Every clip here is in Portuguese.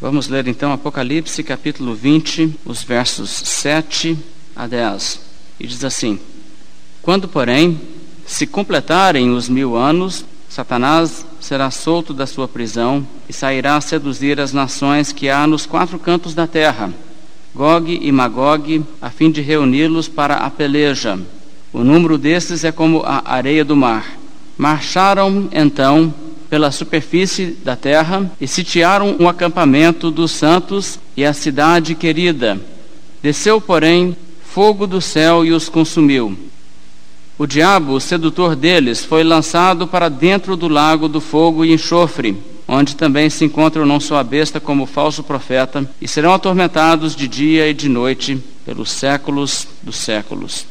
Vamos ler então Apocalipse capítulo 20, os versos 7 a 10. E diz assim: Quando, porém, se completarem os mil anos, Satanás será solto da sua prisão e sairá a seduzir as nações que há nos quatro cantos da terra, Gog e Magog, a fim de reuni-los para a peleja. O número destes é como a areia do mar. Marcharam então pela superfície da terra e sitiaram o acampamento dos santos e a cidade querida. Desceu, porém, fogo do céu e os consumiu. O diabo, o sedutor deles, foi lançado para dentro do lago do fogo e enxofre, onde também se encontra não só a besta como o falso profeta, e serão atormentados de dia e de noite pelos séculos dos séculos.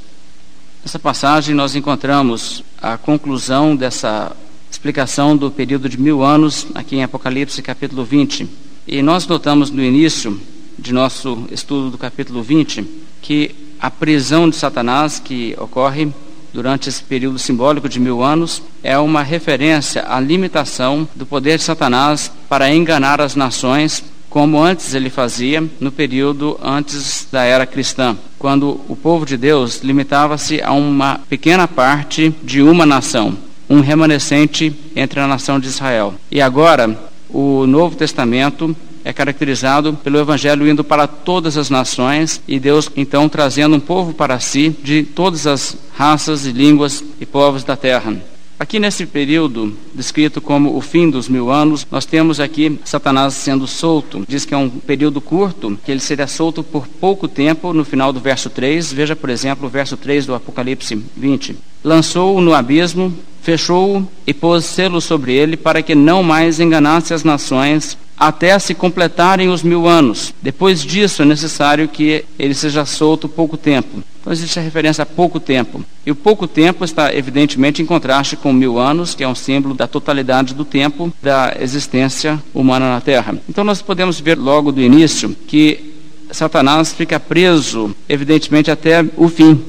Nessa passagem nós encontramos a conclusão dessa explicação do período de mil anos, aqui em Apocalipse capítulo 20. E nós notamos no início de nosso estudo do capítulo 20 que a prisão de Satanás, que ocorre durante esse período simbólico de mil anos, é uma referência à limitação do poder de Satanás para enganar as nações, como antes ele fazia no período antes da era cristã, quando o povo de Deus limitava-se a uma pequena parte de uma nação um remanescente entre a nação de Israel. E agora, o Novo Testamento é caracterizado pelo Evangelho indo para todas as nações e Deus então trazendo um povo para si de todas as raças e línguas e povos da terra. Aqui nesse período, descrito como o fim dos mil anos, nós temos aqui Satanás sendo solto. Diz que é um período curto, que ele seria solto por pouco tempo, no final do verso 3. Veja, por exemplo, o verso 3 do Apocalipse 20. Lançou-o no abismo, fechou-o e pôs selo sobre ele, para que não mais enganasse as nações, até se completarem os mil anos. Depois disso, é necessário que ele seja solto pouco tempo. Então existe a referência a pouco tempo. E o pouco tempo está evidentemente em contraste com mil anos, que é um símbolo da totalidade do tempo da existência humana na Terra. Então nós podemos ver logo do início que Satanás fica preso, evidentemente, até o fim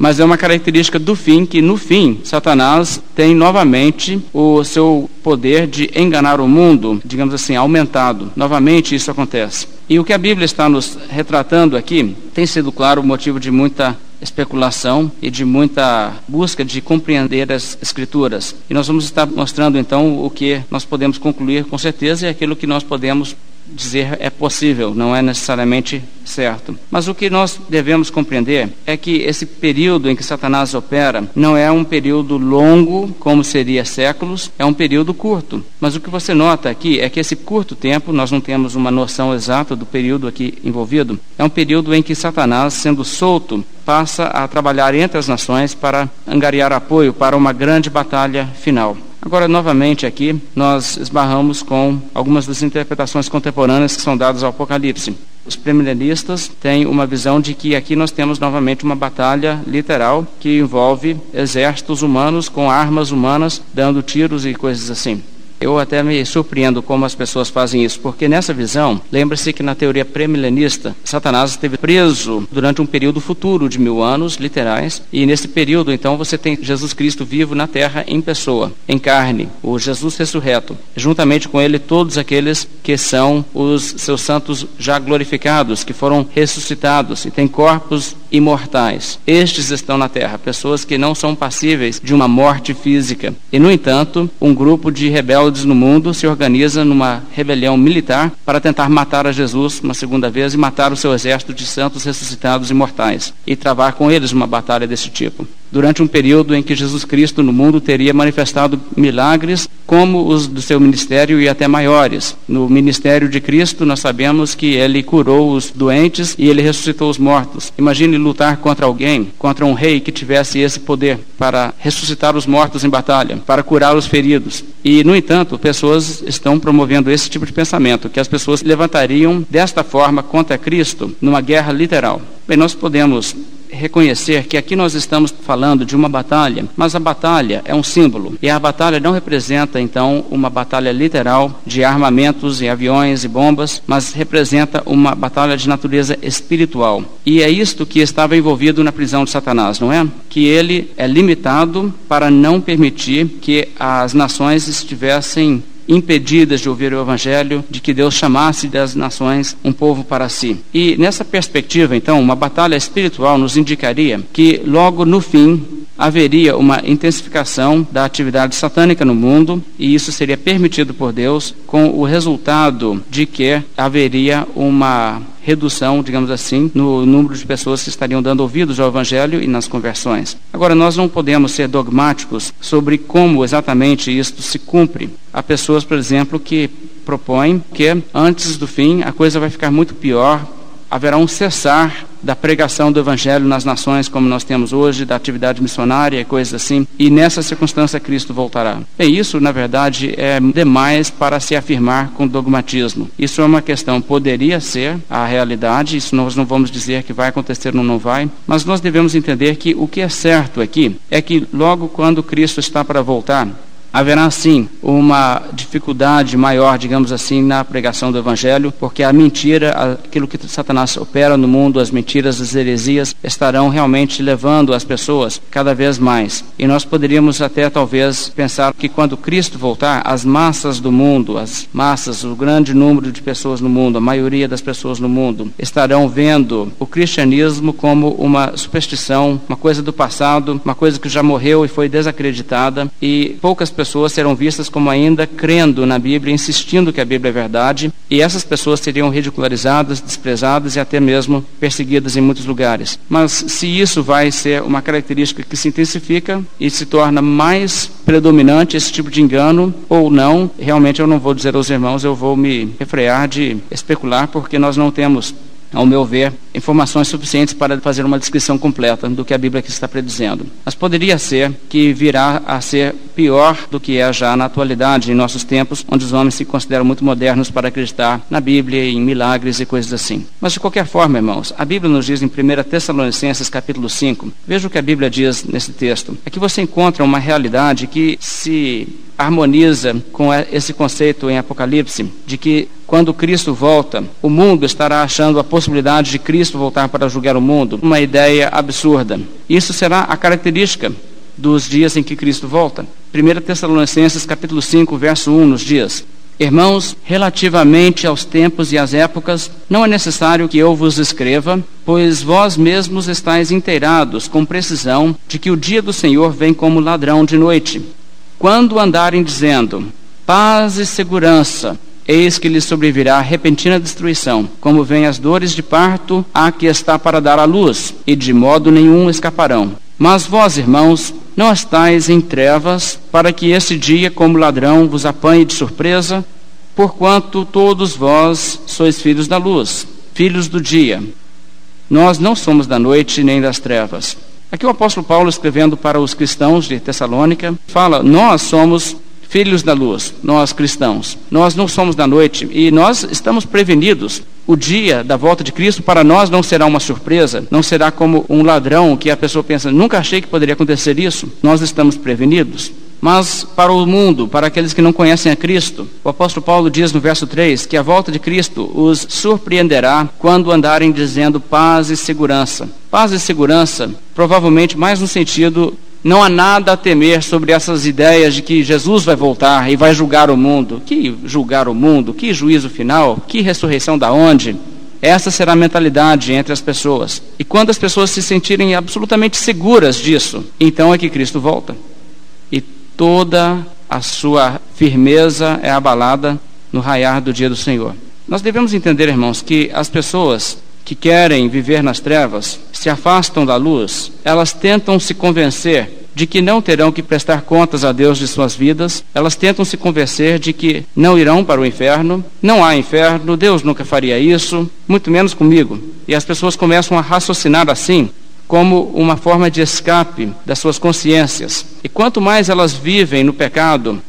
mas é uma característica do fim que no fim Satanás tem novamente o seu poder de enganar o mundo, digamos assim, aumentado. Novamente isso acontece. E o que a Bíblia está nos retratando aqui tem sido, claro, motivo de muita especulação e de muita busca de compreender as escrituras. E nós vamos estar mostrando então o que nós podemos concluir com certeza e aquilo que nós podemos dizer é possível, não é necessariamente certo. Mas o que nós devemos compreender é que esse período em que Satanás opera não é um período longo, como seria séculos, é um período curto. Mas o que você nota aqui é que esse curto tempo, nós não temos uma noção exata do período aqui envolvido, é um período em que Satanás, sendo solto, passa a trabalhar entre as nações para angariar apoio para uma grande batalha final. Agora, novamente aqui, nós esbarramos com algumas das interpretações contemporâneas que são dadas ao Apocalipse. Os premilenistas têm uma visão de que aqui nós temos novamente uma batalha literal que envolve exércitos humanos com armas humanas dando tiros e coisas assim. Eu até me surpreendo como as pessoas fazem isso, porque nessa visão, lembre-se que na teoria pré-milenista, Satanás esteve preso durante um período futuro de mil anos, literais, e nesse período, então, você tem Jesus Cristo vivo na terra em pessoa, em carne, o Jesus ressurreto, juntamente com ele todos aqueles que são os seus santos já glorificados, que foram ressuscitados e têm corpos imortais. Estes estão na terra, pessoas que não são passíveis de uma morte física. E, no entanto, um grupo de rebeldes no mundo se organiza numa rebelião militar para tentar matar a Jesus uma segunda vez e matar o seu exército de santos ressuscitados imortais e travar com eles uma batalha desse tipo durante um período em que Jesus Cristo no mundo teria manifestado milagres como os do seu ministério e até maiores. No ministério de Cristo, nós sabemos que ele curou os doentes e ele ressuscitou os mortos. Imagine lutar contra alguém, contra um rei que tivesse esse poder para ressuscitar os mortos em batalha, para curar os feridos. E, no entanto, pessoas estão promovendo esse tipo de pensamento, que as pessoas levantariam desta forma contra Cristo numa guerra literal. Bem, nós podemos reconhecer que aqui nós estamos falando de uma batalha, mas a batalha é um símbolo. E a batalha não representa, então, uma batalha literal de armamentos e aviões e bombas, mas representa uma batalha de natureza espiritual. E é isto que estava envolvido na prisão de Satanás, não é? Que ele é limitado para não permitir que as nações estivessem impedidas de ouvir o Evangelho, de que Deus chamasse das nações um povo para si. E nessa perspectiva, então, uma batalha espiritual nos indicaria que logo no fim haveria uma intensificação da atividade satânica no mundo e isso seria permitido por Deus com o resultado de que haveria uma redução, digamos assim, no número de pessoas que estariam dando ouvidos ao Evangelho e nas conversões. Agora, nós não podemos ser dogmáticos sobre como exatamente isto se cumpre. Há pessoas, por exemplo, que propõem que antes do fim a coisa vai ficar muito pior, haverá um cessar da pregação do Evangelho nas nações, como nós temos hoje, da atividade missionária e coisas assim, e nessa circunstância Cristo voltará. E isso, na verdade, é demais para se afirmar com dogmatismo. Isso é uma questão, poderia ser a realidade, isso nós não vamos dizer que vai acontecer ou não vai, mas nós devemos entender que o que é certo aqui é que logo quando Cristo está para voltar, haverá sim uma dificuldade maior, digamos assim, na pregação do evangelho, porque a mentira, aquilo que Satanás opera no mundo, as mentiras, as heresias, estarão realmente levando as pessoas cada vez mais. E nós poderíamos até talvez pensar que quando Cristo voltar, as massas do mundo, as massas, o grande número de pessoas no mundo, a maioria das pessoas no mundo, estarão vendo o cristianismo como uma superstição, uma coisa do passado, uma coisa que já morreu e foi desacreditada, e poucas serão vistas como ainda crendo na Bíblia, insistindo que a Bíblia é verdade, e essas pessoas seriam ridicularizadas, desprezadas e até mesmo perseguidas em muitos lugares. Mas se isso vai ser uma característica que se intensifica e se torna mais predominante esse tipo de engano ou não, realmente eu não vou dizer aos irmãos, eu vou me refrear de especular, porque nós não temos ao meu ver, informações suficientes para fazer uma descrição completa do que a Bíblia aqui está predizendo. Mas poderia ser que virá a ser pior do que é já na atualidade, em nossos tempos, onde os homens se consideram muito modernos para acreditar na Bíblia, em milagres e coisas assim. Mas de qualquer forma, irmãos, a Bíblia nos diz em 1 Tessalonicenses capítulo 5, veja o que a Bíblia diz nesse texto. Aqui você encontra uma realidade que se harmoniza com esse conceito em Apocalipse de que quando Cristo volta, o mundo estará achando a possibilidade de Cristo voltar para julgar o mundo, uma ideia absurda. Isso será a característica dos dias em que Cristo volta. 1 Tessalonicenses capítulo 5, verso 1 nos diz: Irmãos, relativamente aos tempos e às épocas, não é necessário que eu vos escreva, pois vós mesmos estáis inteirados com precisão de que o dia do Senhor vem como ladrão de noite. Quando andarem dizendo paz e segurança, eis que lhes sobrevirá repentina destruição, como vem as dores de parto a que está para dar à luz, e de modo nenhum escaparão. Mas vós, irmãos, não estáis em trevas, para que esse dia, como ladrão, vos apanhe de surpresa, porquanto todos vós sois filhos da luz, filhos do dia. Nós não somos da noite nem das trevas. Aqui o apóstolo Paulo, escrevendo para os cristãos de Tessalônica, fala: Nós somos filhos da luz, nós cristãos. Nós não somos da noite e nós estamos prevenidos. O dia da volta de Cristo para nós não será uma surpresa, não será como um ladrão que a pessoa pensa: Nunca achei que poderia acontecer isso. Nós estamos prevenidos. Mas para o mundo, para aqueles que não conhecem a Cristo, o apóstolo Paulo diz no verso 3 que a volta de Cristo os surpreenderá quando andarem dizendo paz e segurança. Paz e segurança, provavelmente mais no sentido não há nada a temer sobre essas ideias de que Jesus vai voltar e vai julgar o mundo. Que julgar o mundo? Que juízo final? Que ressurreição da onde? Essa será a mentalidade entre as pessoas. E quando as pessoas se sentirem absolutamente seguras disso, então é que Cristo volta toda a sua firmeza é abalada no raiar do dia do Senhor. Nós devemos entender, irmãos, que as pessoas que querem viver nas trevas se afastam da luz, elas tentam se convencer de que não terão que prestar contas a Deus de suas vidas, elas tentam se convencer de que não irão para o inferno, não há inferno, Deus nunca faria isso, muito menos comigo. E as pessoas começam a raciocinar assim, como uma forma de escape das suas consciências. E quanto mais elas vivem no pecado,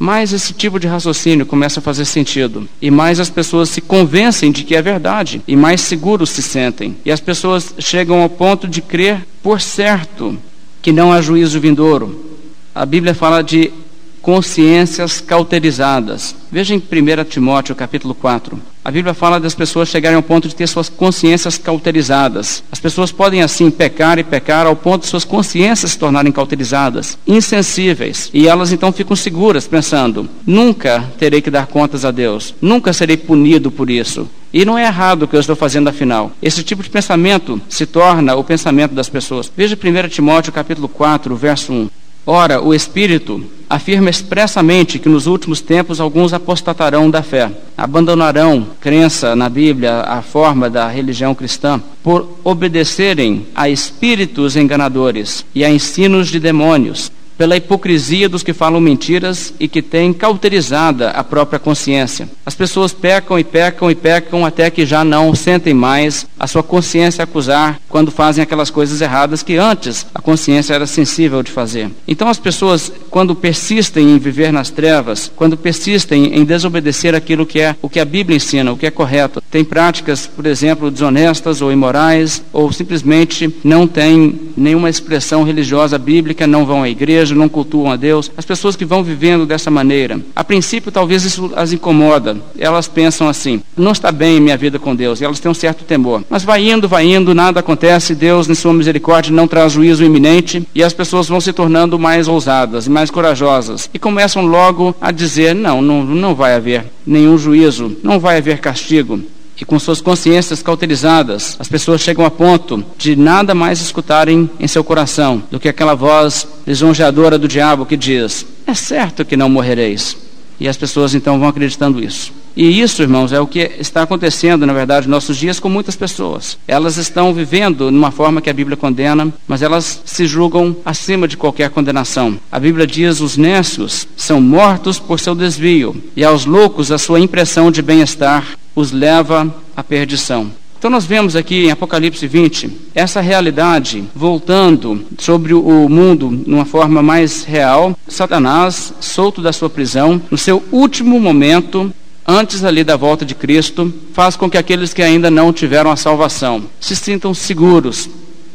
mais esse tipo de raciocínio começa a fazer sentido. E mais as pessoas se convencem de que é verdade. E mais seguros se sentem. E as pessoas chegam ao ponto de crer por certo que não há juízo vindouro. A Bíblia fala de consciências cauterizadas. Veja em 1 Timóteo capítulo 4. A Bíblia fala das pessoas chegarem ao ponto de ter suas consciências cauterizadas. As pessoas podem assim pecar e pecar ao ponto de suas consciências se tornarem cauterizadas, insensíveis, e elas então ficam seguras, pensando: nunca terei que dar contas a Deus, nunca serei punido por isso. E não é errado o que eu estou fazendo afinal. Esse tipo de pensamento se torna o pensamento das pessoas. Veja 1 Timóteo capítulo 4, verso 1. Ora, o Espírito afirma expressamente que nos últimos tempos alguns apostatarão da fé, abandonarão crença na Bíblia, a forma da religião cristã, por obedecerem a espíritos enganadores e a ensinos de demônios pela hipocrisia dos que falam mentiras e que têm cauterizada a própria consciência. As pessoas pecam e pecam e pecam até que já não sentem mais a sua consciência acusar quando fazem aquelas coisas erradas que antes a consciência era sensível de fazer. Então as pessoas, quando persistem em viver nas trevas, quando persistem em desobedecer aquilo que é o que a Bíblia ensina, o que é correto, têm práticas, por exemplo, desonestas ou imorais, ou simplesmente não têm nenhuma expressão religiosa bíblica, não vão à igreja, igreja, não cultuam a Deus. As pessoas que vão vivendo dessa maneira, a princípio talvez isso as incomoda. Elas pensam assim: não está bem minha vida com Deus. E elas têm um certo temor. Mas vai indo, vai indo, nada acontece. Deus, em sua misericórdia, não traz juízo iminente. E as pessoas vão se tornando mais ousadas e mais corajosas. E começam logo a dizer: não, não, não vai haver nenhum juízo, não vai haver castigo e com suas consciências cauterizadas, as pessoas chegam a ponto de nada mais escutarem em seu coração do que aquela voz lisonjeadora do diabo que diz: É certo que não morrereis. E as pessoas então vão acreditando isso. E isso, irmãos, é o que está acontecendo, na verdade, nos nossos dias com muitas pessoas. Elas estão vivendo numa forma que a Bíblia condena, mas elas se julgam acima de qualquer condenação. A Bíblia diz: os nécios são mortos por seu desvio, e aos loucos a sua impressão de bem-estar os leva à perdição. Então nós vemos aqui em Apocalipse 20 essa realidade voltando sobre o mundo numa forma mais real. Satanás, solto da sua prisão, no seu último momento, antes ali da volta de Cristo, faz com que aqueles que ainda não tiveram a salvação se sintam seguros.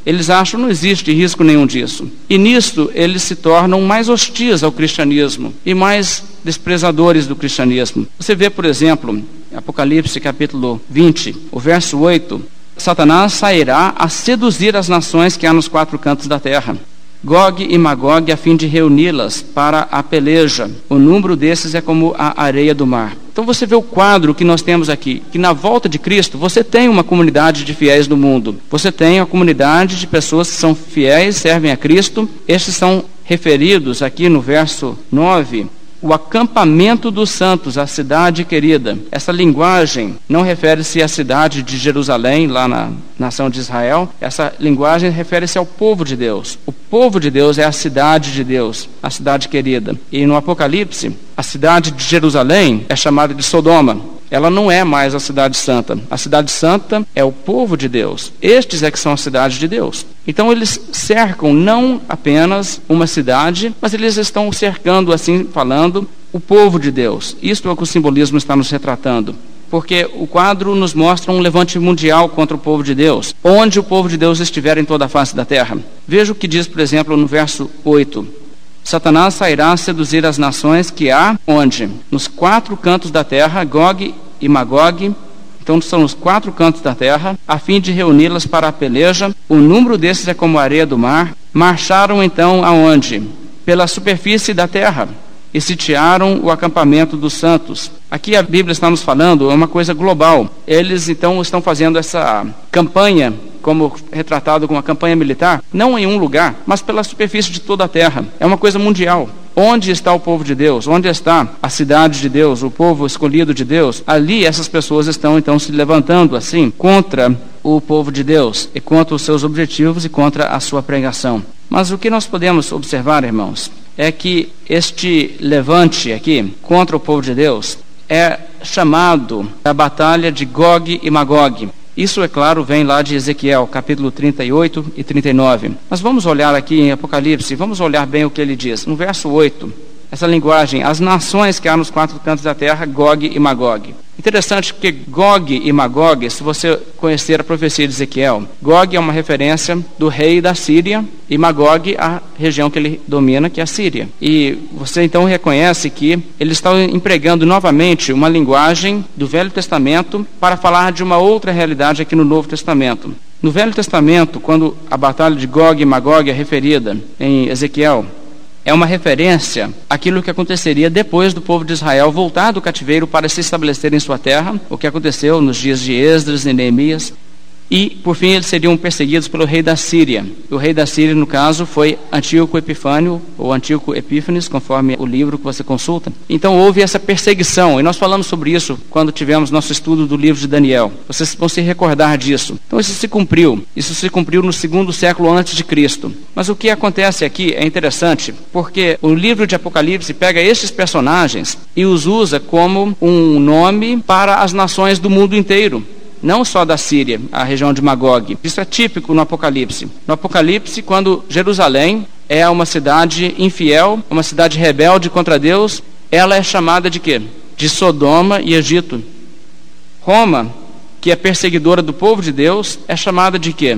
Eles acham que não existe risco nenhum disso. E nisto eles se tornam mais hostis ao cristianismo e mais desprezadores do cristianismo. Você vê, por exemplo, Apocalipse capítulo 20, o verso 8, Satanás sairá a seduzir as nações que há nos quatro cantos da terra. Gog e Magog a fim de reuni-las para a peleja. O número desses é como a areia do mar. Então você vê o quadro que nós temos aqui, que na volta de Cristo você tem uma comunidade de fiéis do mundo. Você tem a comunidade de pessoas que são fiéis, servem a Cristo. Estes são referidos aqui no verso 9 o acampamento dos santos, a cidade querida. Essa linguagem não refere-se à cidade de Jerusalém, lá na nação de Israel. Essa linguagem refere-se ao povo de Deus. O povo de Deus é a cidade de Deus, a cidade querida. E no Apocalipse, a cidade de Jerusalém é chamada de Sodoma ela não é mais a cidade santa. A cidade santa é o povo de Deus. Estes é que são a cidade de Deus. Então eles cercam não apenas uma cidade, mas eles estão cercando, assim falando, o povo de Deus. Isto é o que o simbolismo está nos retratando. Porque o quadro nos mostra um levante mundial contra o povo de Deus, onde o povo de Deus estiver em toda a face da terra. Veja o que diz, por exemplo, no verso 8. Satanás sairá a seduzir as nações que há onde? Nos quatro cantos da terra, Gog e Magog, então são os quatro cantos da terra, a fim de reuni-las para a peleja. O número desses é como a areia do mar. Marcharam então aonde? Pela superfície da terra e sitiaram o acampamento dos santos. Aqui a Bíblia está nos falando, é uma coisa global. Eles então estão fazendo essa campanha, como retratado como uma campanha militar, não em um lugar, mas pela superfície de toda a terra. É uma coisa mundial. Onde está o povo de Deus? Onde está a cidade de Deus, o povo escolhido de Deus? Ali essas pessoas estão então se levantando assim contra o povo de Deus e contra os seus objetivos e contra a sua pregação. Mas o que nós podemos observar, irmãos, é que este levante aqui contra o povo de Deus é chamado a batalha de Gog e Magog. Isso, é claro, vem lá de Ezequiel, capítulo 38 e 39. Mas vamos olhar aqui em Apocalipse, vamos olhar bem o que ele diz. No verso 8, essa linguagem, as nações que há nos quatro cantos da terra, Gog e Magog. Interessante porque Gog e Magog, se você conhecer a profecia de Ezequiel, Gog é uma referência do rei da Síria e Magog a região que ele domina, que é a Síria. E você então reconhece que eles estão empregando novamente uma linguagem do Velho Testamento para falar de uma outra realidade aqui no Novo Testamento. No Velho Testamento, quando a batalha de Gog e Magog é referida em Ezequiel, é uma referência àquilo que aconteceria depois do povo de Israel voltar do cativeiro para se estabelecer em sua terra, o que aconteceu nos dias de Esdras e Neemias. E, por fim, eles seriam perseguidos pelo rei da Síria. O rei da Síria, no caso, foi Antíoco Epifânio, ou Antíoco Epífanes, conforme o livro que você consulta. Então, houve essa perseguição, e nós falamos sobre isso quando tivemos nosso estudo do livro de Daniel. Vocês vão se recordar disso. Então, isso se cumpriu. Isso se cumpriu no segundo século antes de Cristo. Mas o que acontece aqui é interessante, porque o livro de Apocalipse pega esses personagens e os usa como um nome para as nações do mundo inteiro não só da Síria, a região de Magog. Isso é típico no Apocalipse. No Apocalipse, quando Jerusalém é uma cidade infiel, uma cidade rebelde contra Deus, ela é chamada de quê? De Sodoma e Egito. Roma, que é perseguidora do povo de Deus, é chamada de quê?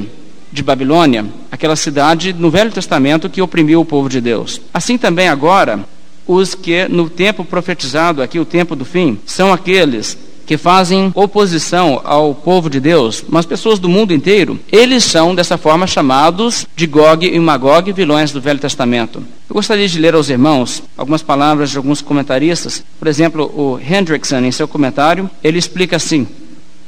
De Babilônia, aquela cidade no Velho Testamento que oprimiu o povo de Deus. Assim também agora, os que no tempo profetizado, aqui o tempo do fim, são aqueles que fazem oposição ao povo de Deus, mas pessoas do mundo inteiro, eles são dessa forma chamados de Gog e Magog, vilões do Velho Testamento. Eu gostaria de ler aos irmãos algumas palavras de alguns comentaristas. Por exemplo, o Hendrickson, em seu comentário, ele explica assim: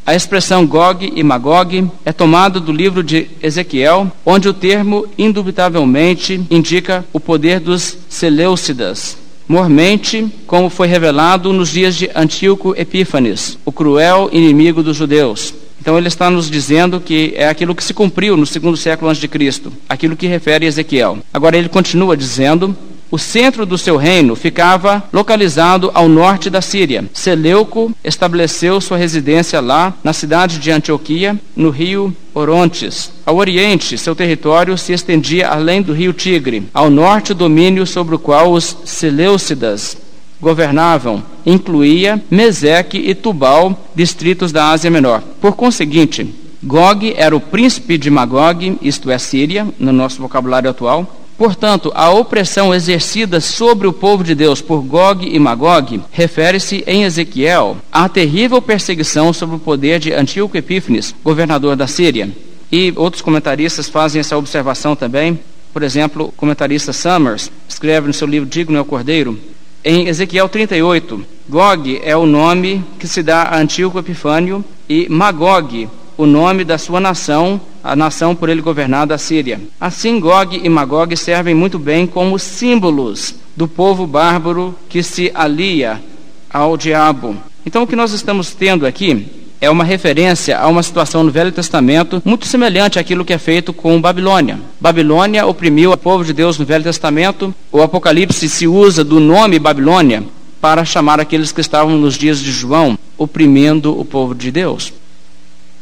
a expressão Gog e Magog é tomada do livro de Ezequiel, onde o termo indubitavelmente indica o poder dos Seleucidas mormente, como foi revelado nos dias de Antíoco Epífanes, o cruel inimigo dos judeus. Então ele está nos dizendo que é aquilo que se cumpriu no segundo século antes de Cristo, aquilo que refere a Ezequiel. Agora ele continua dizendo o centro do seu reino ficava localizado ao norte da Síria. Seleuco estabeleceu sua residência lá, na cidade de Antioquia, no rio Orontes. Ao oriente, seu território se estendia além do rio Tigre. Ao norte, o domínio sobre o qual os Seleucidas governavam incluía Meseque e Tubal, distritos da Ásia Menor. Por conseguinte, Gog era o príncipe de Magog, isto é, Síria, no nosso vocabulário atual, Portanto, a opressão exercida sobre o povo de Deus por Gog e Magog refere-se em Ezequiel à terrível perseguição sobre o poder de Antíoco Epífanes, governador da Síria. E outros comentaristas fazem essa observação também. Por exemplo, o comentarista Summers escreve no seu livro Digno é o Cordeiro, em Ezequiel 38, Gog é o nome que se dá a Antíoco Epifânio e Magog o nome da sua nação, a nação por ele governada, a Síria. Assim, Gog e Magog servem muito bem como símbolos do povo bárbaro que se alia ao diabo. Então, o que nós estamos tendo aqui é uma referência a uma situação no Velho Testamento muito semelhante àquilo que é feito com Babilônia. Babilônia oprimiu o povo de Deus no Velho Testamento. O Apocalipse se usa do nome Babilônia para chamar aqueles que estavam nos dias de João oprimindo o povo de Deus.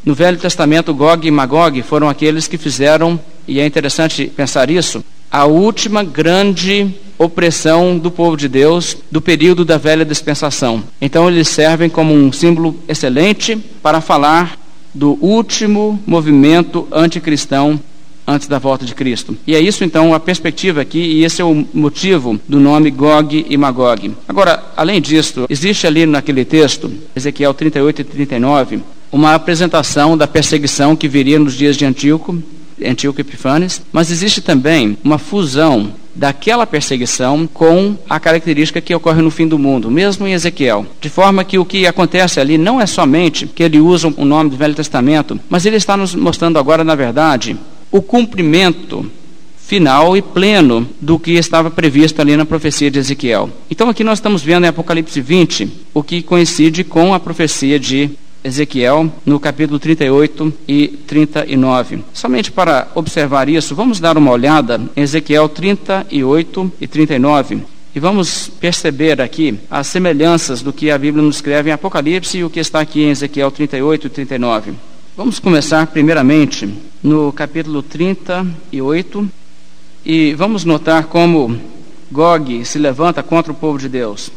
No Velho Testamento, Gog e Magog foram aqueles que fizeram, e é interessante pensar isso, a última grande opressão do povo de Deus do período da velha dispensação. Então eles servem como um símbolo excelente para falar do último movimento anticristão antes da volta de Cristo. E é isso então a perspectiva aqui, e esse é o motivo do nome Gog e Magog. Agora, além disso, existe ali naquele texto, Ezequiel 38 e 39, uma apresentação da perseguição que viria nos dias de Antíoco, Antíoco Epifanes, mas existe também uma fusão daquela perseguição com a característica que ocorre no fim do mundo, mesmo em Ezequiel. De forma que o que acontece ali não é somente que ele usa o nome do Velho Testamento, mas ele está nos mostrando agora, na verdade, o cumprimento final e pleno do que estava previsto ali na profecia de Ezequiel. Então aqui nós estamos vendo em Apocalipse 20 o que coincide com a profecia de Ezequiel, no capítulo 38 e 39. Somente para observar isso, vamos dar uma olhada em Ezequiel 38 e 39. E vamos perceber aqui as semelhanças do que a Bíblia nos escreve em Apocalipse e o que está aqui em Ezequiel 38 e 39. Vamos começar primeiramente no capítulo 38 e vamos notar como Gog se levanta contra o povo de Deus.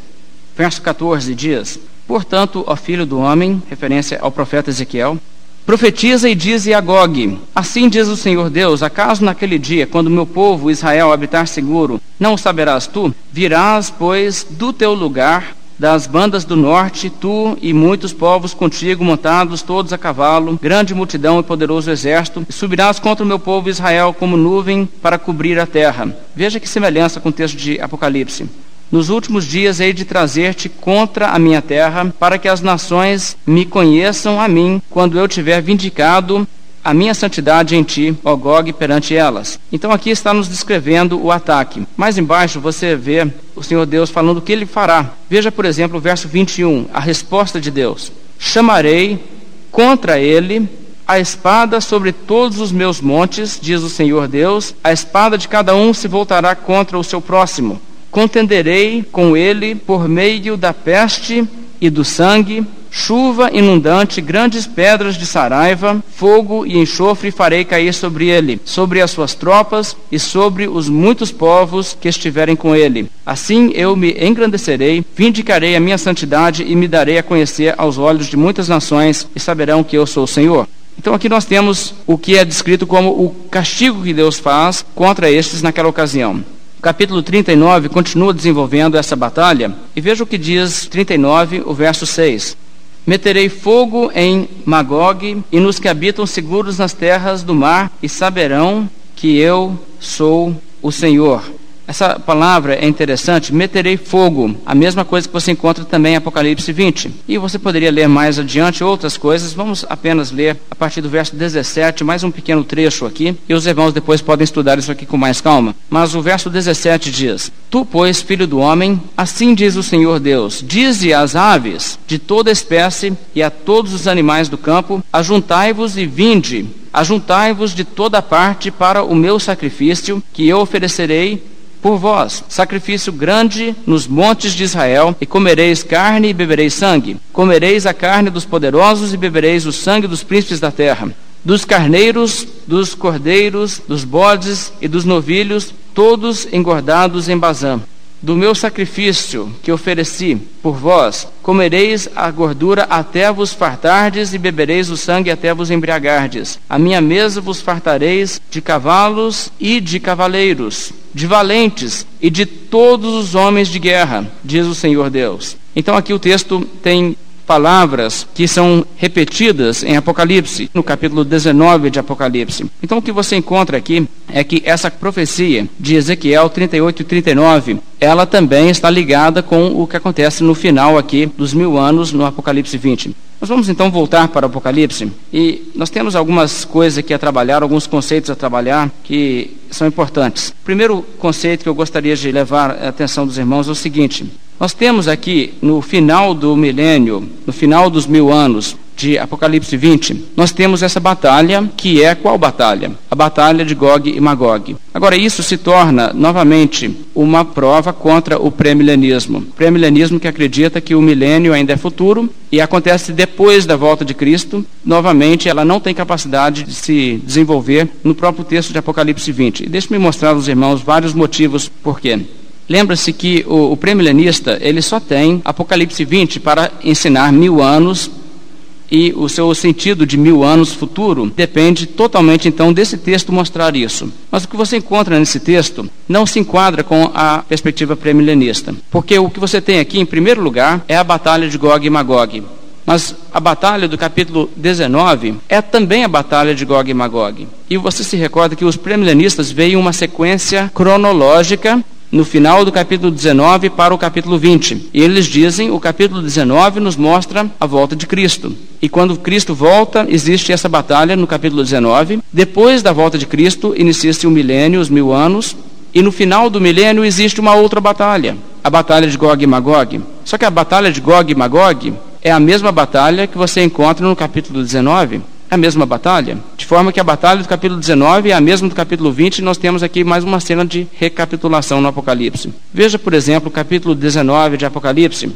Verso 14 diz: Portanto, ó filho do homem, referência ao profeta Ezequiel, Profetiza e dize a Gog: Assim diz o Senhor Deus: Acaso naquele dia, quando meu povo Israel habitar seguro, não o saberás tu? Virás, pois, do teu lugar, das bandas do norte, tu e muitos povos contigo, montados todos a cavalo, grande multidão e poderoso exército, e subirás contra o meu povo Israel como nuvem para cobrir a terra. Veja que semelhança com o texto de Apocalipse. Nos últimos dias hei de trazer-te contra a minha terra, para que as nações me conheçam a mim, quando eu tiver vindicado a minha santidade em ti, ó Gog, perante elas. Então aqui está nos descrevendo o ataque. Mais embaixo você vê o Senhor Deus falando o que ele fará. Veja, por exemplo, o verso 21, a resposta de Deus: Chamarei contra ele a espada sobre todos os meus montes, diz o Senhor Deus, a espada de cada um se voltará contra o seu próximo contenderei com ele por meio da peste e do sangue, chuva inundante, grandes pedras de saraiva, fogo e enxofre farei cair sobre ele, sobre as suas tropas e sobre os muitos povos que estiverem com ele. Assim eu me engrandecerei, vindicarei a minha santidade e me darei a conhecer aos olhos de muitas nações e saberão que eu sou o Senhor. Então aqui nós temos o que é descrito como o castigo que Deus faz contra estes naquela ocasião. O capítulo 39 continua desenvolvendo essa batalha e veja o que diz 39, o verso 6. Meterei fogo em Magog e nos que habitam seguros nas terras do mar e saberão que eu sou o Senhor. Essa palavra é interessante, meterei fogo, a mesma coisa que você encontra também em Apocalipse 20. E você poderia ler mais adiante outras coisas, vamos apenas ler a partir do verso 17, mais um pequeno trecho aqui, e os irmãos depois podem estudar isso aqui com mais calma. Mas o verso 17 diz: Tu, pois, filho do homem, assim diz o Senhor Deus: Dize às aves de toda espécie e a todos os animais do campo: Ajuntai-vos e vinde, ajuntai-vos de toda parte para o meu sacrifício, que eu oferecerei por vós, sacrifício grande nos montes de Israel, e comereis carne e bebereis sangue. Comereis a carne dos poderosos e bebereis o sangue dos príncipes da terra. Dos carneiros, dos cordeiros, dos bodes e dos novilhos, todos engordados em Bazã do meu sacrifício que ofereci por vós, comereis a gordura até vos fartardes e bebereis o sangue até vos embriagardes. A minha mesa vos fartareis de cavalos e de cavaleiros, de valentes e de todos os homens de guerra, diz o Senhor Deus. Então aqui o texto tem palavras que são repetidas em Apocalipse, no capítulo 19 de Apocalipse. Então o que você encontra aqui é que essa profecia de Ezequiel 38 e 39, ela também está ligada com o que acontece no final aqui dos mil anos no Apocalipse 20. Nós vamos então voltar para o Apocalipse e nós temos algumas coisas aqui a trabalhar, alguns conceitos a trabalhar que são importantes. O primeiro conceito que eu gostaria de levar a atenção dos irmãos é o seguinte: nós temos aqui no final do milênio, no final dos mil anos de Apocalipse 20, nós temos essa batalha, que é qual batalha? A batalha de Gog e Magog. Agora, isso se torna novamente uma prova contra o pré-milenismo. Pré-milenismo que acredita que o milênio ainda é futuro e acontece depois da volta de Cristo. Novamente, ela não tem capacidade de se desenvolver no próprio texto de Apocalipse 20. Deixe-me mostrar aos irmãos vários motivos por quê. Lembra-se que o, o ele só tem Apocalipse 20 para ensinar mil anos e o seu sentido de mil anos futuro depende totalmente então desse texto mostrar isso. Mas o que você encontra nesse texto não se enquadra com a perspectiva pré-milenista, porque o que você tem aqui, em primeiro lugar, é a batalha de Gog e Magog. Mas a batalha do capítulo 19 é também a batalha de Gog e Magog. E você se recorda que os premilenistas veem uma sequência cronológica no final do capítulo 19 para o capítulo 20. E eles dizem: o capítulo 19 nos mostra a volta de Cristo. E quando Cristo volta, existe essa batalha no capítulo 19. Depois da volta de Cristo, inicia-se o milênio, os mil anos. E no final do milênio existe uma outra batalha, a batalha de Gog e Magog. Só que a batalha de Gog e Magog é a mesma batalha que você encontra no capítulo 19 a mesma batalha, de forma que a batalha do capítulo 19 é a mesma do capítulo 20, e nós temos aqui mais uma cena de recapitulação no Apocalipse. Veja, por exemplo, o capítulo 19 de Apocalipse,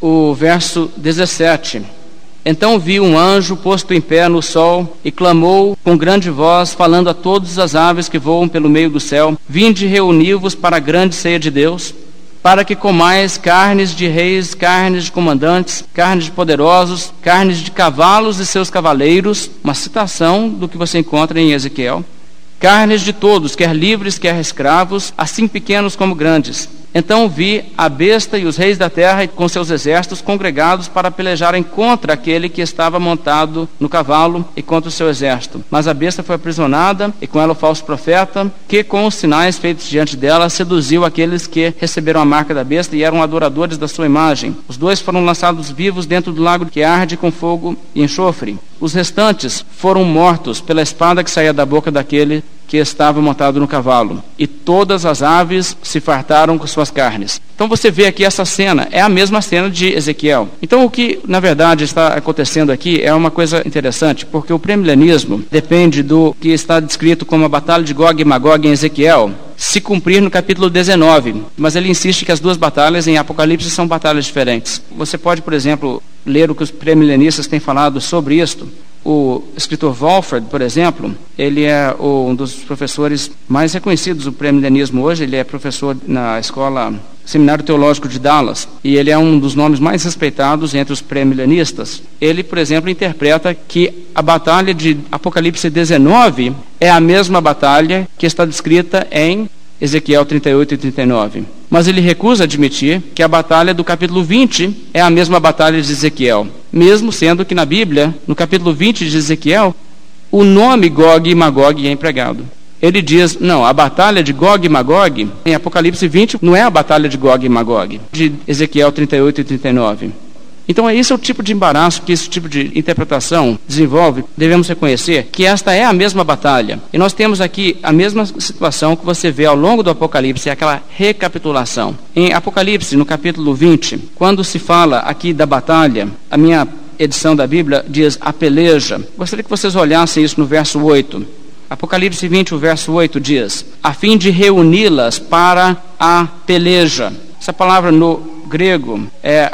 o verso 17. Então vi um anjo posto em pé no sol e clamou com grande voz, falando a todas as aves que voam pelo meio do céu: Vinde reuni-vos para a grande ceia de Deus para que comais carnes de reis, carnes de comandantes, carnes de poderosos, carnes de cavalos e seus cavaleiros, uma citação do que você encontra em Ezequiel, carnes de todos, quer livres, quer escravos, assim pequenos como grandes então vi a besta e os reis da terra com seus exércitos congregados para pelejarem contra aquele que estava montado no cavalo e contra o seu exército. Mas a besta foi aprisionada e com ela o falso profeta, que com os sinais feitos diante dela seduziu aqueles que receberam a marca da besta e eram adoradores da sua imagem. Os dois foram lançados vivos dentro do lago que arde com fogo e enxofre. Os restantes foram mortos pela espada que saía da boca daquele que estava montado no cavalo, e todas as aves se fartaram com suas carnes. Então você vê aqui essa cena, é a mesma cena de Ezequiel. Então o que na verdade está acontecendo aqui é uma coisa interessante, porque o premilenismo depende do que está descrito como a batalha de Gog e Magog em Ezequiel, se cumprir no capítulo 19, mas ele insiste que as duas batalhas em Apocalipse são batalhas diferentes. Você pode, por exemplo, ler o que os premilenistas têm falado sobre isto. O escritor Walford, por exemplo, ele é um dos professores mais reconhecidos do pré-milenismo hoje. Ele é professor na escola Seminário Teológico de Dallas e ele é um dos nomes mais respeitados entre os pré-milenistas. Ele, por exemplo, interpreta que a batalha de Apocalipse 19 é a mesma batalha que está descrita em Ezequiel 38 e 39. Mas ele recusa admitir que a batalha do capítulo 20 é a mesma batalha de Ezequiel, mesmo sendo que na Bíblia, no capítulo 20 de Ezequiel, o nome Gog e Magog é empregado. Ele diz: não, a batalha de Gog e Magog, em Apocalipse 20, não é a batalha de Gog e Magog, de Ezequiel 38 e 39. Então, esse é o tipo de embaraço que esse tipo de interpretação desenvolve. Devemos reconhecer que esta é a mesma batalha. E nós temos aqui a mesma situação que você vê ao longo do Apocalipse, é aquela recapitulação. Em Apocalipse, no capítulo 20, quando se fala aqui da batalha, a minha edição da Bíblia diz a peleja. Gostaria que vocês olhassem isso no verso 8. Apocalipse 20, o verso 8 diz: a fim de reuni-las para a peleja. Essa palavra no grego é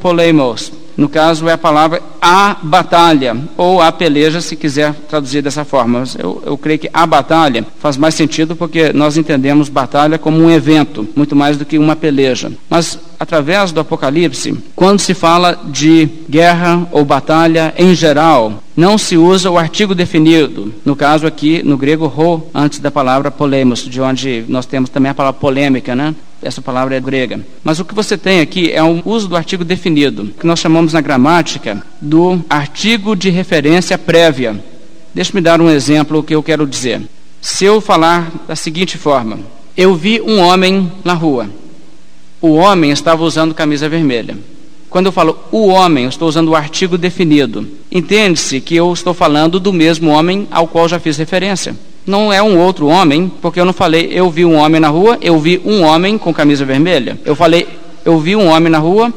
polemos. No caso, é a palavra a batalha, ou a peleja, se quiser traduzir dessa forma. Eu, eu creio que a batalha faz mais sentido porque nós entendemos batalha como um evento, muito mais do que uma peleja. Mas, através do Apocalipse, quando se fala de guerra ou batalha em geral, não se usa o artigo definido. No caso aqui, no grego, ro, antes da palavra polemos, de onde nós temos também a palavra polêmica, né? Essa palavra é grega. Mas o que você tem aqui é um uso do artigo definido, que nós chamamos na gramática do artigo de referência prévia. Deixe-me dar um exemplo que eu quero dizer. Se eu falar da seguinte forma: Eu vi um homem na rua. O homem estava usando camisa vermelha. Quando eu falo o homem, eu estou usando o artigo definido. Entende-se que eu estou falando do mesmo homem ao qual já fiz referência não é um outro homem, porque eu não falei eu vi um homem na rua, eu vi um homem com camisa vermelha. Eu falei eu vi um homem na rua,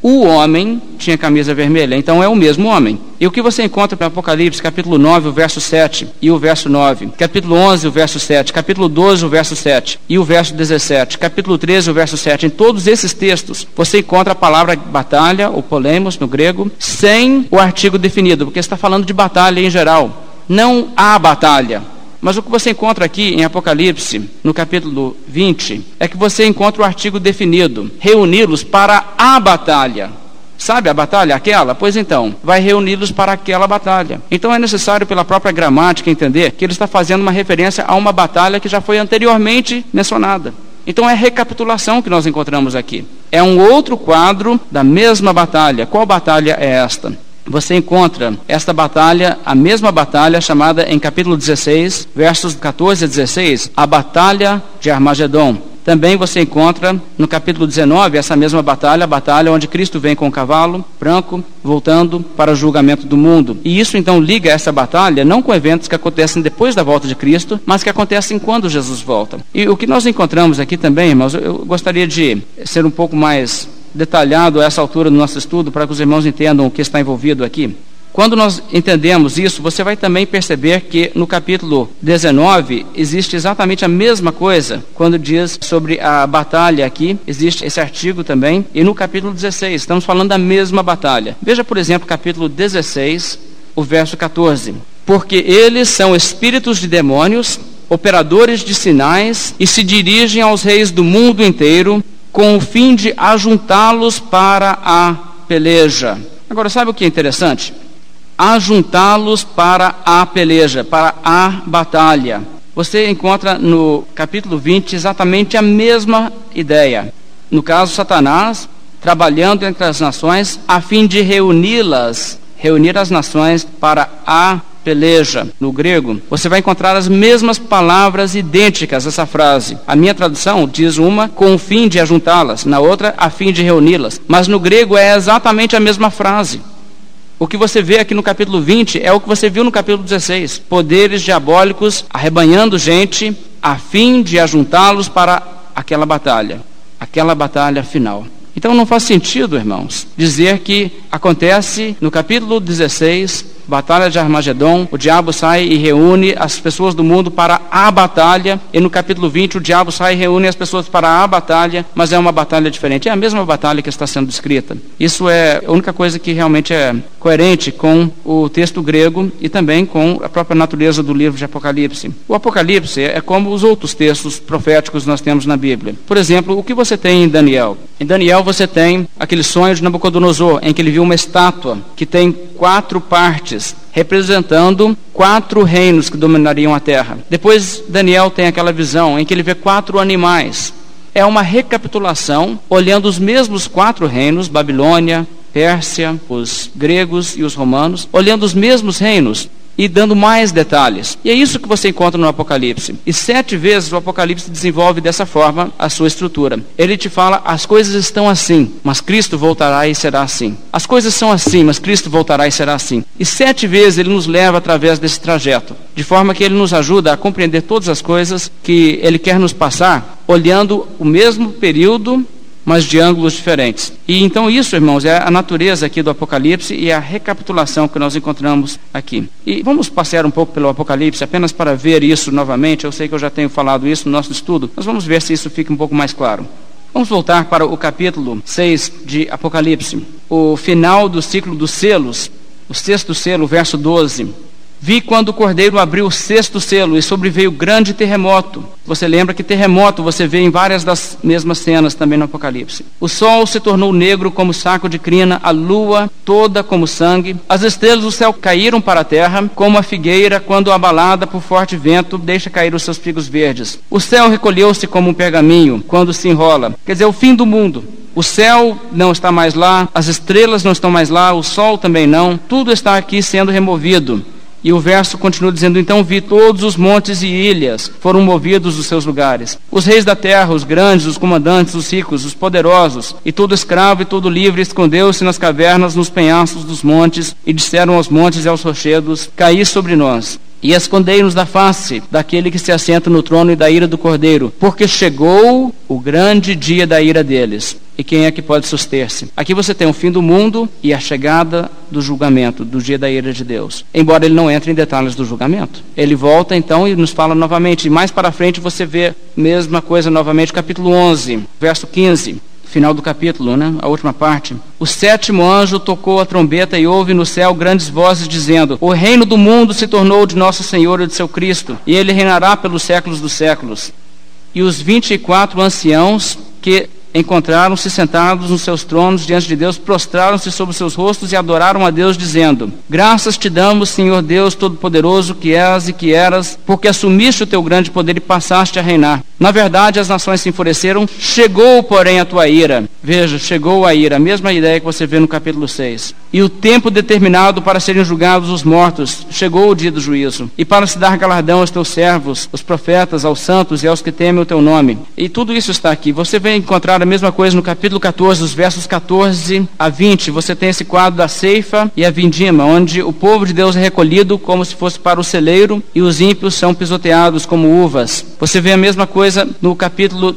o homem tinha camisa vermelha, então é o mesmo homem. E o que você encontra no Apocalipse, capítulo 9, o verso 7 e o verso 9, capítulo 11, o verso 7, capítulo 12, o verso 7 e o verso 17, capítulo 13, o verso 7, em todos esses textos, você encontra a palavra batalha, ou polemos no grego, sem o artigo definido, porque está falando de batalha em geral. Não há batalha. Mas o que você encontra aqui em Apocalipse, no capítulo 20, é que você encontra o artigo definido: reuni-los para a batalha. Sabe a batalha aquela? Pois então, vai reuni-los para aquela batalha. Então é necessário, pela própria gramática, entender que ele está fazendo uma referência a uma batalha que já foi anteriormente mencionada. Então é recapitulação que nós encontramos aqui. É um outro quadro da mesma batalha. Qual batalha é esta? Você encontra esta batalha, a mesma batalha chamada em capítulo 16, versos 14 a 16, a batalha de Armagedon. Também você encontra no capítulo 19 essa mesma batalha, a batalha onde Cristo vem com o cavalo branco, voltando para o julgamento do mundo. E isso então liga essa batalha não com eventos que acontecem depois da volta de Cristo, mas que acontecem quando Jesus volta. E o que nós encontramos aqui também, irmãos, eu gostaria de ser um pouco mais detalhado a essa altura do nosso estudo para que os irmãos entendam o que está envolvido aqui. Quando nós entendemos isso, você vai também perceber que no capítulo 19 existe exatamente a mesma coisa quando diz sobre a batalha aqui, existe esse artigo também, e no capítulo 16 estamos falando da mesma batalha. Veja, por exemplo, capítulo 16, o verso 14. Porque eles são espíritos de demônios, operadores de sinais, e se dirigem aos reis do mundo inteiro com o fim de ajuntá-los para a peleja. Agora, sabe o que é interessante? Ajuntá-los para a peleja, para a batalha. Você encontra no capítulo 20 exatamente a mesma ideia. No caso, Satanás trabalhando entre as nações a fim de reuni-las, reunir as nações para a peleja, no grego, você vai encontrar as mesmas palavras idênticas essa frase. A minha tradução diz uma com o fim de ajuntá-las, na outra a fim de reuni-las. Mas no grego é exatamente a mesma frase. O que você vê aqui no capítulo 20 é o que você viu no capítulo 16: poderes diabólicos arrebanhando gente a fim de ajuntá-los para aquela batalha, aquela batalha final. Então não faz sentido, irmãos, dizer que acontece no capítulo 16 batalha de Armagedon, o diabo sai e reúne as pessoas do mundo para a batalha, e no capítulo 20 o diabo sai e reúne as pessoas para a batalha, mas é uma batalha diferente. É a mesma batalha que está sendo descrita. Isso é a única coisa que realmente é coerente com o texto grego e também com a própria natureza do livro de Apocalipse. O Apocalipse é como os outros textos proféticos que nós temos na Bíblia. Por exemplo, o que você tem em Daniel? Em Daniel você tem aquele sonho de Nabucodonosor, em que ele viu uma estátua que tem quatro partes, representando quatro reinos que dominariam a terra. Depois, Daniel tem aquela visão em que ele vê quatro animais. É uma recapitulação, olhando os mesmos quatro reinos, Babilônia, Pérsia, os gregos e os romanos, olhando os mesmos reinos, e dando mais detalhes. E é isso que você encontra no Apocalipse. E sete vezes o Apocalipse desenvolve dessa forma a sua estrutura. Ele te fala: as coisas estão assim, mas Cristo voltará e será assim. As coisas são assim, mas Cristo voltará e será assim. E sete vezes ele nos leva através desse trajeto, de forma que ele nos ajuda a compreender todas as coisas que ele quer nos passar, olhando o mesmo período mas de ângulos diferentes. E então isso, irmãos, é a natureza aqui do Apocalipse e a recapitulação que nós encontramos aqui. E vamos passear um pouco pelo Apocalipse apenas para ver isso novamente. Eu sei que eu já tenho falado isso no nosso estudo, mas vamos ver se isso fica um pouco mais claro. Vamos voltar para o capítulo 6 de Apocalipse, o final do ciclo dos selos, o sexto selo, verso 12. Vi quando o cordeiro abriu o sexto selo e sobreveio grande terremoto. Você lembra que terremoto você vê em várias das mesmas cenas também no Apocalipse. O sol se tornou negro como saco de crina, a lua toda como sangue. As estrelas do céu caíram para a terra, como a figueira quando abalada por forte vento deixa cair os seus figos verdes. O céu recolheu-se como um pergaminho quando se enrola. Quer dizer, o fim do mundo. O céu não está mais lá, as estrelas não estão mais lá, o sol também não. Tudo está aqui sendo removido. E o verso continua dizendo: Então vi todos os montes e ilhas foram movidos dos seus lugares. Os reis da terra, os grandes, os comandantes, os ricos, os poderosos, e todo escravo e todo livre escondeu-se nas cavernas, nos penhascos dos montes, e disseram aos montes e aos rochedos: Caí sobre nós. E escondei-nos da face daquele que se assenta no trono e da ira do cordeiro, porque chegou o grande dia da ira deles. E quem é que pode suster-se? Aqui você tem o fim do mundo e a chegada do julgamento, do dia da ira de Deus. Embora ele não entre em detalhes do julgamento. Ele volta então e nos fala novamente. E mais para frente você vê a mesma coisa novamente, capítulo 11, verso 15 final do capítulo, né? a última parte. O sétimo anjo tocou a trombeta e houve no céu grandes vozes dizendo: O reino do mundo se tornou de nosso Senhor e de seu Cristo, e ele reinará pelos séculos dos séculos. E os vinte e quatro anciãos que encontraram-se sentados nos seus tronos diante de Deus, prostraram-se sobre seus rostos e adoraram a Deus, dizendo: Graças te damos, Senhor Deus Todo-Poderoso, que és e que eras, porque assumiste o teu grande poder e passaste a reinar. Na verdade, as nações se enfureceram, chegou, porém, a tua ira. Veja, chegou a ira, a mesma ideia que você vê no capítulo 6. E o tempo determinado para serem julgados os mortos, chegou o dia do juízo. E para se dar galardão aos teus servos, os profetas, aos santos e aos que temem o teu nome. E tudo isso está aqui. Você vai encontrar a mesma coisa no capítulo 14, os versos 14 a 20. Você tem esse quadro da ceifa e a vindima, onde o povo de Deus é recolhido como se fosse para o celeiro e os ímpios são pisoteados como uvas. Você vê a mesma coisa no capítulo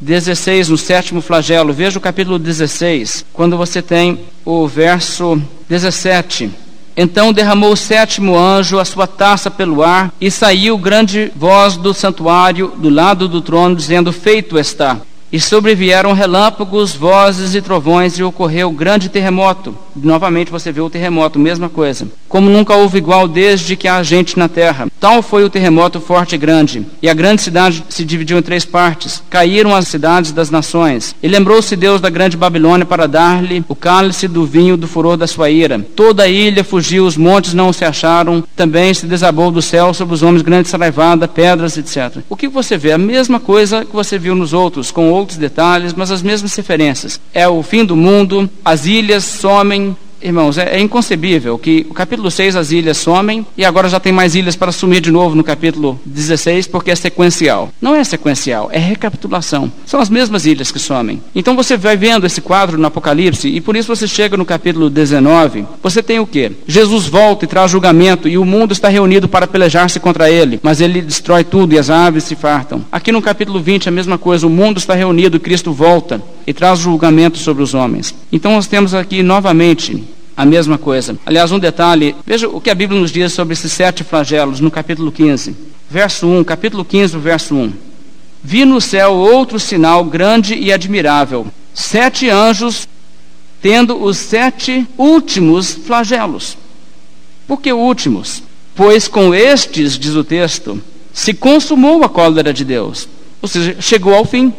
16, no sétimo flagelo. Veja o capítulo 16, quando você tem o verso 17. Então derramou o sétimo anjo a sua taça pelo ar, e saiu grande voz do santuário do lado do trono, dizendo: Feito está. E sobrevieram relâmpagos, vozes e trovões, e ocorreu grande terremoto. Novamente você vê o terremoto, mesma coisa. Como nunca houve igual desde que há gente na terra. Tal foi o terremoto forte e grande. E a grande cidade se dividiu em três partes. Caíram as cidades das nações. E lembrou-se Deus da grande Babilônia para dar-lhe o cálice do vinho do furor da sua ira. Toda a ilha fugiu, os montes não se acharam. Também se desabou do céu sobre os homens grande saraivada, pedras, etc. O que você vê? A mesma coisa que você viu nos outros, com outros detalhes, mas as mesmas referências. É o fim do mundo, as ilhas somem, Irmãos, é, é, inconcebível que o capítulo 6 as ilhas somem e agora já tem mais ilhas para sumir de novo no capítulo 16 porque é sequencial. Não é sequencial, é recapitulação. São as mesmas ilhas que somem. Então você vai vendo esse quadro no Apocalipse e por isso você chega no capítulo 19. Você tem o que? Jesus volta e traz julgamento e o mundo está reunido para pelejar-se contra ele, mas ele destrói tudo e as aves se fartam. Aqui no capítulo 20 a mesma coisa, o mundo está reunido, Cristo volta e traz julgamento sobre os homens. Então nós temos aqui novamente a mesma coisa. Aliás, um detalhe, veja o que a Bíblia nos diz sobre esses sete flagelos no capítulo 15. Verso 1, capítulo 15, verso 1. Vi no céu outro sinal grande e admirável: sete anjos tendo os sete últimos flagelos. Por que últimos? Pois com estes, diz o texto, se consumou a cólera de Deus. Ou seja, chegou ao fim.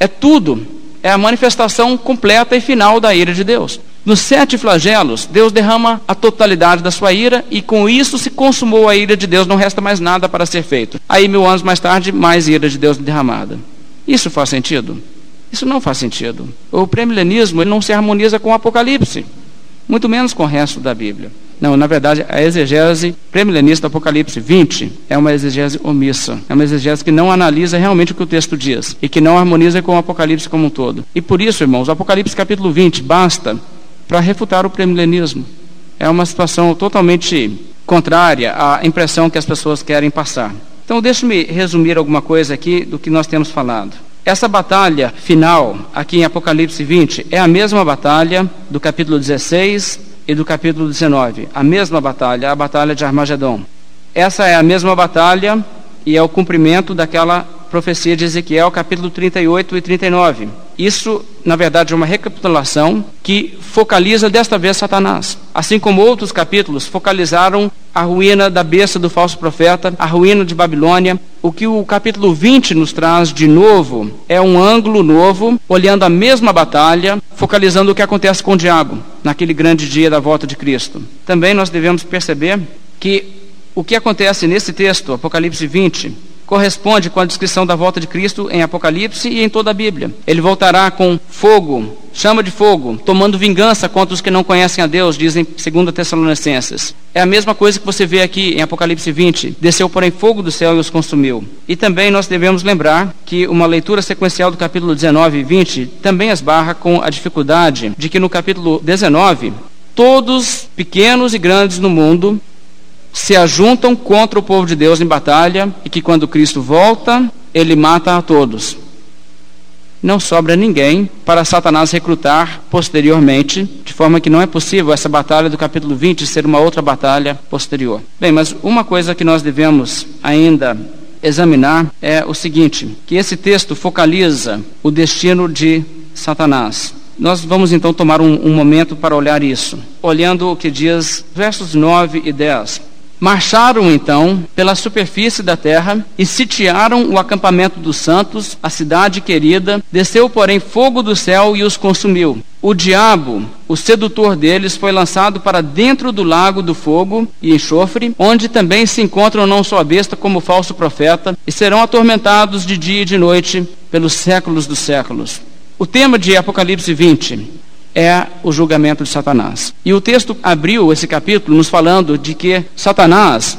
É tudo. É a manifestação completa e final da ira de Deus. Nos sete flagelos, Deus derrama a totalidade da sua ira e com isso se consumou a ira de Deus, não resta mais nada para ser feito. Aí, mil anos mais tarde, mais ira de Deus derramada. Isso faz sentido? Isso não faz sentido. O premilenismo não se harmoniza com o Apocalipse, muito menos com o resto da Bíblia. Não, na verdade, a exegese premilenista do Apocalipse 20 é uma exegese omissa. É uma exegese que não analisa realmente o que o texto diz e que não harmoniza com o Apocalipse como um todo. E por isso, irmãos, o Apocalipse capítulo 20 basta para refutar o premilenismo. É uma situação totalmente contrária à impressão que as pessoas querem passar. Então, deixe-me resumir alguma coisa aqui do que nós temos falado. Essa batalha final, aqui em Apocalipse 20, é a mesma batalha do capítulo 16 e do capítulo 19. A mesma batalha, a batalha de Armagedon. Essa é a mesma batalha e é o cumprimento daquela profecia de Ezequiel, capítulo 38 e 39. Isso, na verdade, é uma recapitulação que focaliza desta vez Satanás. Assim como outros capítulos focalizaram a ruína da besta do falso profeta, a ruína de Babilônia. O que o capítulo 20 nos traz de novo é um ângulo novo, olhando a mesma batalha, focalizando o que acontece com o diabo naquele grande dia da volta de Cristo. Também nós devemos perceber que o que acontece nesse texto, Apocalipse 20, corresponde com a descrição da volta de Cristo em Apocalipse e em toda a Bíblia. Ele voltará com fogo, chama de fogo, tomando vingança contra os que não conhecem a Deus, dizem 2 Tessalonicenses. É a mesma coisa que você vê aqui em Apocalipse 20. Desceu, porém, fogo do céu e os consumiu. E também nós devemos lembrar que uma leitura sequencial do capítulo 19 e 20 também esbarra com a dificuldade de que no capítulo 19 todos, pequenos e grandes no mundo, se ajuntam contra o povo de Deus em batalha e que quando Cristo volta, ele mata a todos. Não sobra ninguém para Satanás recrutar posteriormente, de forma que não é possível essa batalha do capítulo 20 ser uma outra batalha posterior. Bem, mas uma coisa que nós devemos ainda examinar é o seguinte: que esse texto focaliza o destino de Satanás. Nós vamos então tomar um, um momento para olhar isso, olhando o que diz versos 9 e 10. Marcharam então pela superfície da terra e sitiaram o acampamento dos santos, a cidade querida. Desceu, porém, fogo do céu e os consumiu. O diabo, o sedutor deles, foi lançado para dentro do lago do fogo e enxofre, onde também se encontram não só a besta como o falso profeta, e serão atormentados de dia e de noite pelos séculos dos séculos. O tema de Apocalipse 20 é o julgamento de Satanás. E o texto abriu esse capítulo nos falando de que Satanás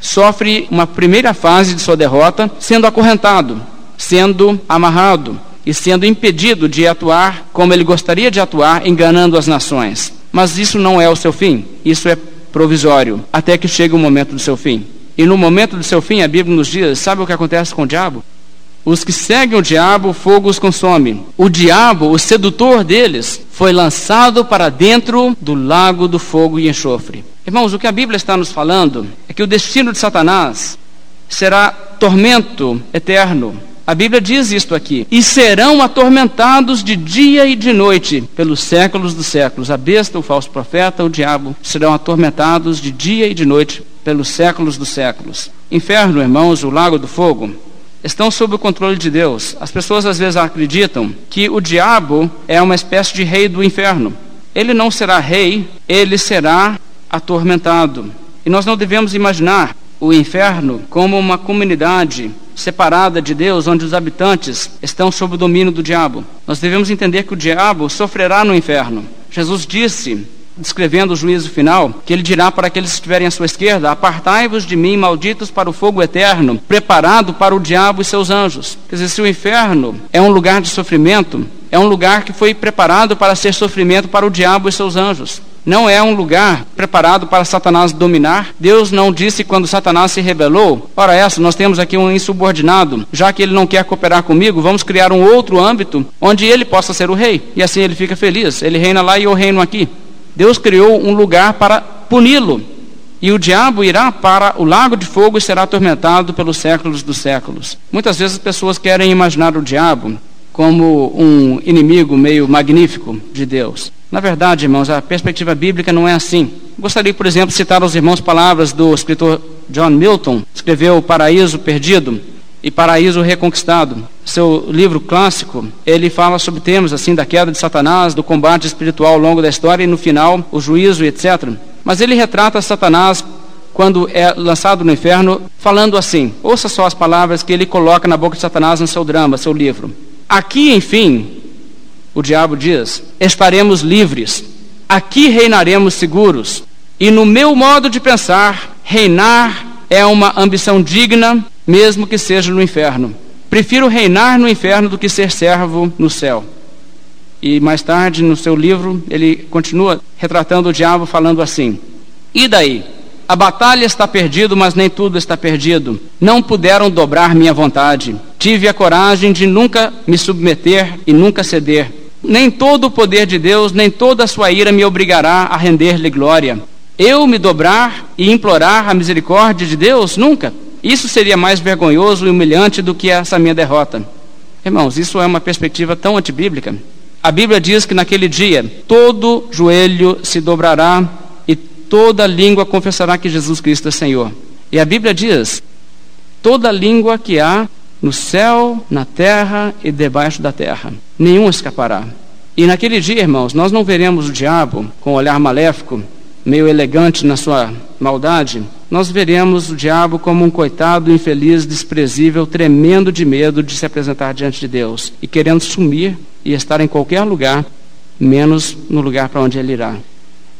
sofre uma primeira fase de sua derrota sendo acorrentado, sendo amarrado e sendo impedido de atuar como ele gostaria de atuar, enganando as nações. Mas isso não é o seu fim, isso é provisório, até que chegue o momento do seu fim. E no momento do seu fim, a Bíblia nos diz: sabe o que acontece com o diabo? Os que seguem o diabo, o fogo os consome. O diabo, o sedutor deles, foi lançado para dentro do lago do fogo e enxofre. Irmãos, o que a Bíblia está nos falando é que o destino de Satanás será tormento eterno, A Bíblia diz isto aqui: e serão atormentados de dia e de noite pelos séculos dos séculos. A besta, o falso profeta, o diabo serão atormentados de dia e de noite pelos séculos dos séculos. Inferno, irmãos, o lago do fogo, estão sob o controle de Deus. As pessoas às vezes acreditam que o diabo é uma espécie de rei do inferno. Ele não será rei, ele será atormentado. E nós não devemos imaginar o inferno como uma comunidade separada de Deus, onde os habitantes estão sob o domínio do diabo. Nós devemos entender que o diabo sofrerá no inferno. Jesus disse descrevendo o juízo final, que ele dirá para aqueles que estiverem à sua esquerda: Apartai-vos de mim, malditos, para o fogo eterno, preparado para o diabo e seus anjos. Quer dizer, se o inferno é um lugar de sofrimento, é um lugar que foi preparado para ser sofrimento para o diabo e seus anjos. Não é um lugar preparado para Satanás dominar. Deus não disse quando Satanás se rebelou: Ora, essa, nós temos aqui um insubordinado. Já que ele não quer cooperar comigo, vamos criar um outro âmbito onde ele possa ser o rei. E assim ele fica feliz. Ele reina lá e eu reino aqui. Deus criou um lugar para puni-lo. E o diabo irá para o lago de fogo e será atormentado pelos séculos dos séculos. Muitas vezes as pessoas querem imaginar o diabo como um inimigo meio magnífico de Deus. Na verdade, irmãos, a perspectiva bíblica não é assim. Gostaria, por exemplo, de citar aos irmãos palavras do escritor John Milton, escreveu O Paraíso Perdido e Paraíso Reconquistado. Seu livro clássico, ele fala sobre temas assim da queda de Satanás, do combate espiritual ao longo da história e no final o juízo, etc. Mas ele retrata Satanás quando é lançado no inferno, falando assim: ouça só as palavras que ele coloca na boca de Satanás no seu drama, seu livro. Aqui, enfim, o diabo diz: estaremos livres, aqui reinaremos seguros, e no meu modo de pensar, reinar é uma ambição digna mesmo que seja no inferno. Prefiro reinar no inferno do que ser servo no céu. E mais tarde, no seu livro, ele continua retratando o diabo, falando assim: E daí? A batalha está perdida, mas nem tudo está perdido. Não puderam dobrar minha vontade. Tive a coragem de nunca me submeter e nunca ceder. Nem todo o poder de Deus, nem toda a sua ira me obrigará a render-lhe glória. Eu me dobrar e implorar a misericórdia de Deus? Nunca. Isso seria mais vergonhoso e humilhante do que essa minha derrota. Irmãos, isso é uma perspectiva tão antibíblica. A Bíblia diz que naquele dia todo joelho se dobrará e toda língua confessará que Jesus Cristo é Senhor. E a Bíblia diz: toda língua que há no céu, na terra e debaixo da terra, nenhum escapará. E naquele dia, irmãos, nós não veremos o diabo com um olhar maléfico, meio elegante na sua maldade, nós veremos o diabo como um coitado, infeliz, desprezível, tremendo de medo de se apresentar diante de Deus e querendo sumir e estar em qualquer lugar, menos no lugar para onde ele irá.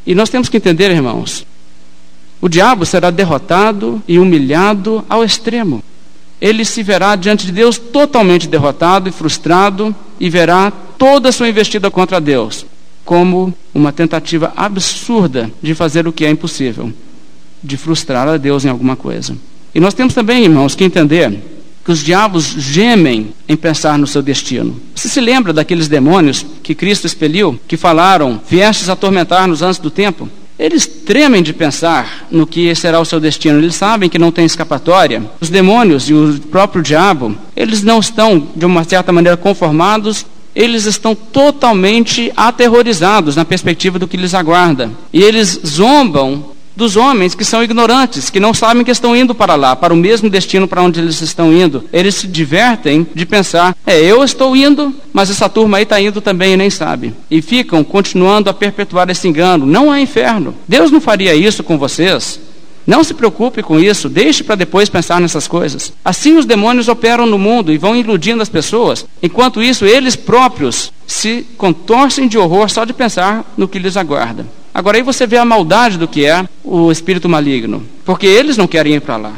E nós temos que entender, irmãos, o diabo será derrotado e humilhado ao extremo. Ele se verá diante de Deus totalmente derrotado e frustrado e verá toda a sua investida contra Deus como uma tentativa absurda de fazer o que é impossível de frustrar a Deus em alguma coisa. E nós temos também, irmãos, que entender que os diabos gemem em pensar no seu destino. Você se lembra daqueles demônios que Cristo expeliu, que falaram, viestes atormentar-nos antes do tempo? Eles tremem de pensar no que será o seu destino. Eles sabem que não tem escapatória. Os demônios e o próprio diabo, eles não estão, de uma certa maneira, conformados eles estão totalmente aterrorizados na perspectiva do que lhes aguarda. E eles zombam dos homens que são ignorantes, que não sabem que estão indo para lá, para o mesmo destino para onde eles estão indo. Eles se divertem de pensar: é, eu estou indo, mas essa turma aí está indo também e nem sabe. E ficam continuando a perpetuar esse engano. Não há inferno. Deus não faria isso com vocês. Não se preocupe com isso, deixe para depois pensar nessas coisas. Assim os demônios operam no mundo e vão iludindo as pessoas. Enquanto isso, eles próprios se contorcem de horror só de pensar no que lhes aguarda. Agora aí você vê a maldade do que é o espírito maligno, porque eles não querem ir para lá,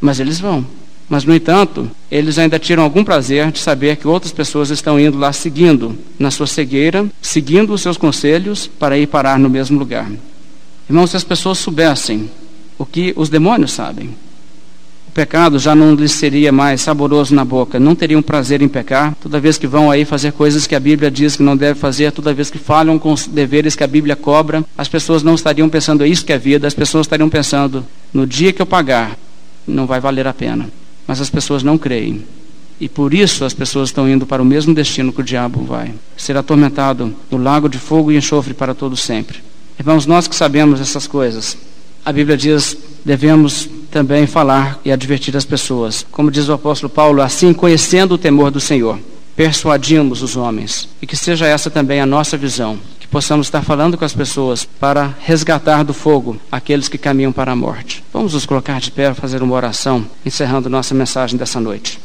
mas eles vão. Mas, no entanto, eles ainda tiram algum prazer de saber que outras pessoas estão indo lá seguindo na sua cegueira, seguindo os seus conselhos para ir parar no mesmo lugar. Irmãos, se as pessoas soubessem o que os demônios sabem, pecado já não lhes seria mais saboroso na boca, não teriam prazer em pecar, toda vez que vão aí fazer coisas que a Bíblia diz que não deve fazer, toda vez que falham com os deveres que a Bíblia cobra, as pessoas não estariam pensando é isso que é vida, as pessoas estariam pensando no dia que eu pagar, não vai valer a pena. Mas as pessoas não creem. E por isso as pessoas estão indo para o mesmo destino que o diabo vai ser atormentado no lago de fogo e enxofre para todo sempre. Irmãos, nós que sabemos essas coisas, a Bíblia diz, devemos também falar e advertir as pessoas. Como diz o apóstolo Paulo, assim conhecendo o temor do Senhor, persuadimos os homens. E que seja essa também a nossa visão, que possamos estar falando com as pessoas para resgatar do fogo aqueles que caminham para a morte. Vamos nos colocar de pé, fazer uma oração, encerrando nossa mensagem dessa noite.